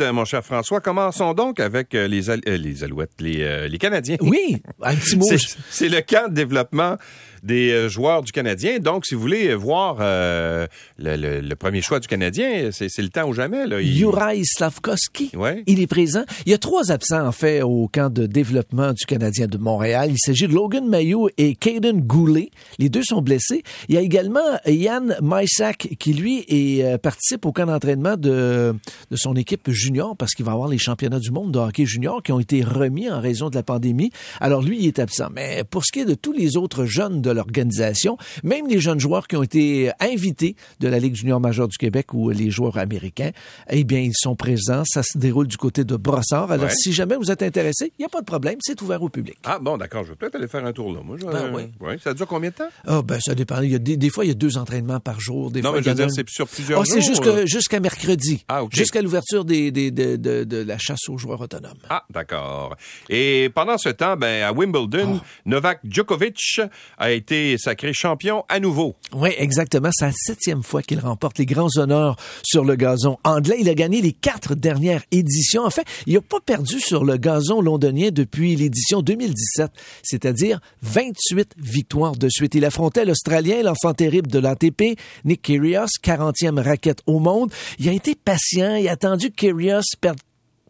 Euh, mon cher François, commençons donc avec euh, les, al- euh, les Alouettes, les, euh, les Canadiens. Oui, un petit mot. C'est- le camp de développement des joueurs du Canadien. Donc, si vous voulez voir euh, le, le- le premier choix du Canadien, c'est le temps ou jamais. Là. Il- Juraj Slavkovski. Ouais. Il est présent. Il y a trois absents, en fait, au camp de développement du Canadien de Montréal. Il s'agit de Logan Mayo et Caden Goulet. Les deux sont blessés. Il y a également Yann Maisak qui, lui, est, participe au camp d'entraînement de, de son équipe junior parce qu'il va avoir les championnats du monde de hockey junior qui ont été remis en raison de la pandémie. Alors, lui, il est absent. Mais pour ce qui est de tous les autres jeunes de l'organisation, même les jeunes joueurs qui ont été invités de la Ligue junior majeure du Québec ou les joueurs américains, eh bien, ils sont présents. Ça se déroule du côté de Brossard. Alors, Ouais. si jamais vous êtes intéressé, il n'y a pas de problème. C'est ouvert au public. Ah bon, d'accord, je vais peut-être aller faire un tour là. Moi, Ben oui. ouais, Ça dure combien de temps? Ah, ben, ça dépend. Il y a des, des fois, il y a deux entraînements par jour. Des Non, fois, mais je veux dire, un- c'est sur plusieurs Ah, c'est jours. jusqu'à là. jusqu'à mercredi. Ah, OK. Jusqu'à l'ouverture des, des- de, de- de la chasse aux joueurs autonomes. Ah, d'accord. Et pendant ce temps, ben, à Wimbledon, Ah. Novak Djokovic a été sacré champion à nouveau. Oui, exactement. C'est la septième fois qu'il remporte les grands honneurs sur le gazon anglais. Il a gagné les quatre dernières éditions. En fait, il n'a pas perdu sur le gazon londonien depuis l'édition 2017, c'est-à-dire 28 victoires de suite. Il affrontait l'Australien, l'enfant terrible de l'ATP, Nick Kyrgios, 40e raquette au monde. Il a été patient, il a attendu que Kyrgios perde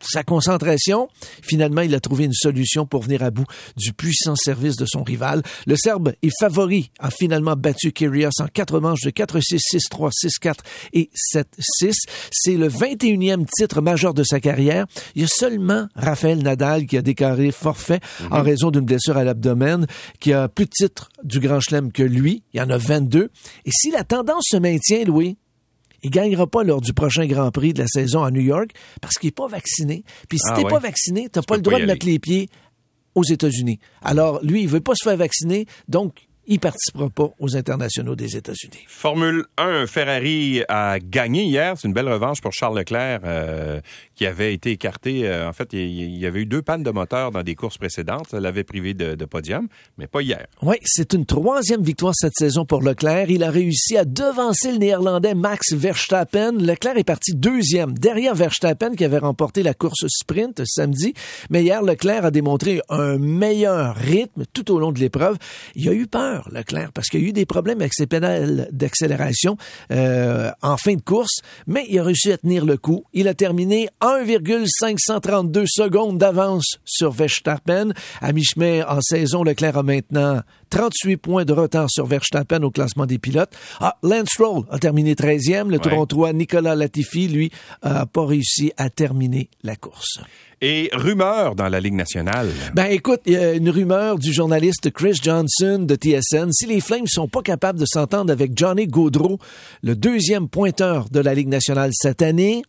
sa concentration. Finalement, il a trouvé une solution pour venir à bout du puissant service de son rival. Le Serbe est favori, a finalement battu Kyrgios en quatre manches de 4-6, 6-3, 6-4 et 7-6. C'est le 21e titre majeur de sa carrière. Il y a seulement Raphaël Nadal qui a déclaré forfait en raison d'une blessure à l'abdomen, qui a plus de titres du Grand Chelem que lui. Il y en a 22. Et si la tendance se maintient, Louis, il gagnera pas lors du prochain Grand Prix de la saison à New York parce qu'il est pas vacciné. Puis si Ah t'es ouais. pas vacciné, t'as pas le droit de mettre les pieds aux États-Unis. Alors lui, il veut pas se faire vacciner, donc il participera pas aux internationaux des États-Unis. Formule 1, Ferrari a gagné hier. C'est une belle revanche pour Charles Leclerc euh, qui avait été écarté. Euh, en fait, il y avait eu deux pannes de moteur dans des courses précédentes. Ça l'avait privé de, de podium, mais pas hier. Oui, c'est une troisième victoire cette saison pour Leclerc. Il a réussi à devancer le néerlandais Max Verstappen. Leclerc est parti deuxième, derrière Verstappen qui avait remporté la course sprint samedi. Mais hier, Leclerc a démontré un meilleur rythme tout au long de l'épreuve. Il a eu peur, Leclerc, parce qu'il y a eu des problèmes avec ses pédales d'accélération euh, en fin de course, mais il a réussi à tenir le coup. Il a terminé 1,532 secondes d'avance sur Verstappen. À mi-chemin en saison, Leclerc a maintenant 38 points de retard sur Verstappen au classement des pilotes. Ah, Lance Stroll a terminé 13e. Le Torontois Nicolas Latifi, lui, a pas réussi à terminer la course. Et rumeur dans la Ligue nationale. Ben écoute, y a une rumeur du journaliste Chris Johnson de TSN. Si les Flames sont pas capables de s'entendre avec Johnny Gaudreau, le deuxième pointeur de la Ligue nationale cette année,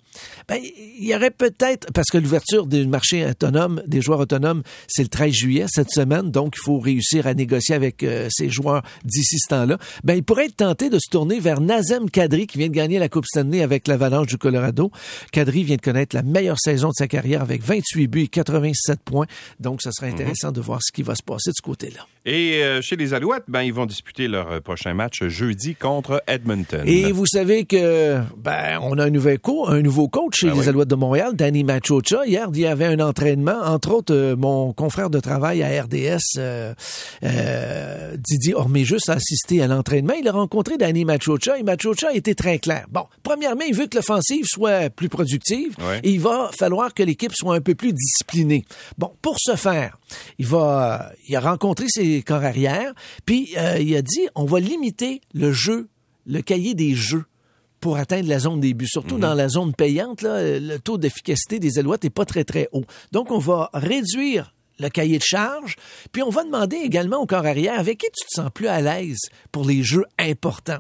ben il y aurait peut-être parce que l'ouverture du marché autonome, des joueurs autonomes, c'est le 13 juillet cette semaine, donc il faut réussir à négocier avec euh, ces joueurs d'ici ce temps-là. Ben il pourrait être tenté de se tourner vers Nazem Kadri qui vient de gagner la Coupe Stanley avec l'Avalanche du Colorado. Kadri vient de connaître la meilleure saison de sa carrière avec 28 buts et 87 points. Donc, ça serait intéressant de voir ce qui va se passer de ce côté-là. Et euh, chez les Alouettes, ben, ils vont disputer leur euh, prochain match jeudi contre Edmonton. Et vous savez que ben on a un nouveau coach, un nouveau coach chez Ben les oui. Alouettes de Montréal, Danny Machocha. Hier, il y avait un entraînement, entre autres euh, mon confrère de travail à RDS, euh, Didier Orméjus, a assisté à l'entraînement. Il a rencontré Danny Machocha et Machocha a été très clair. Bon, premièrement, il veut que l'offensive soit plus productive Ouais. et il va falloir que l'équipe soit un peu plus disciplinée. Bon, pour ce faire, il va, il a rencontré ses corps arrière, puis euh, il a dit, on va limiter le jeu, le cahier des jeux pour atteindre la zone des buts. Surtout dans la zone payante, là, le taux d'efficacité des Alouettes n'est pas très, très haut. Donc, on va réduire le cahier de charge, puis on va demander également au corps arrière avec qui tu te sens plus à l'aise pour les jeux importants?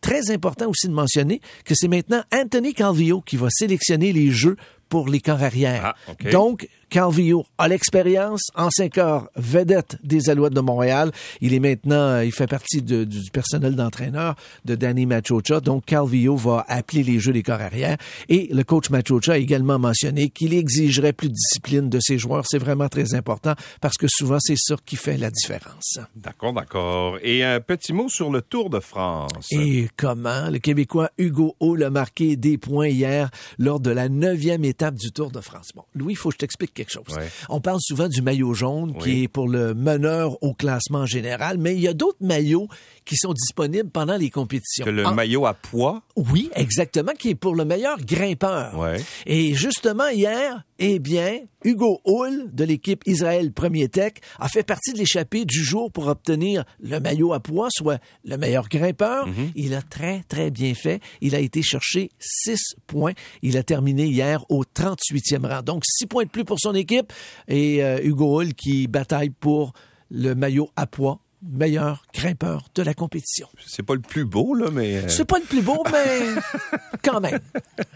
Très important aussi de mentionner que c'est maintenant Anthony Calvillo qui va sélectionner les jeux pour les corps arrière. Ah. Donc, Calvillo a l'expérience, ancien corps vedette des Alouettes de Montréal. Il est maintenant, il fait partie de, du personnel d'entraîneur de Danny Machocha. Donc, Calvillo va appeler les jeux des corps arrière. Et le coach Machocha a également mentionné qu'il exigerait plus de discipline de ses joueurs. C'est vraiment très important parce que souvent, c'est ça qui fait la différence. D'accord, d'accord. Et un petit mot sur le Tour de France. Et comment le Québécois Hugo Hall a marqué des points hier lors de la neuvième étape du Tour de France. Bon, Louis, il faut que je t'explique quelque chose. Ouais. On parle souvent du maillot jaune qui est pour le meneur au classement général, mais il y a d'autres maillots qui sont disponibles pendant les compétitions. Que le En- maillot à poids? Oui, exactement, qui est pour le meilleur grimpeur. Ouais. Et justement, hier, eh bien, Hugo Hull de l'équipe Israël Premier Tech a fait partie de l'échappée du jour pour obtenir le maillot à poids, soit le meilleur grimpeur. Il a très, très bien fait. Il a été chercher six points. Il a terminé hier au 38e rang. Donc, six points de plus pour son équipe. Et euh, Hugo Hull qui bataille pour le maillot à poids, meilleur grimpeur de la compétition. C'est pas le plus beau, là, mais. euh, C'est pas le plus beau, mais quand même.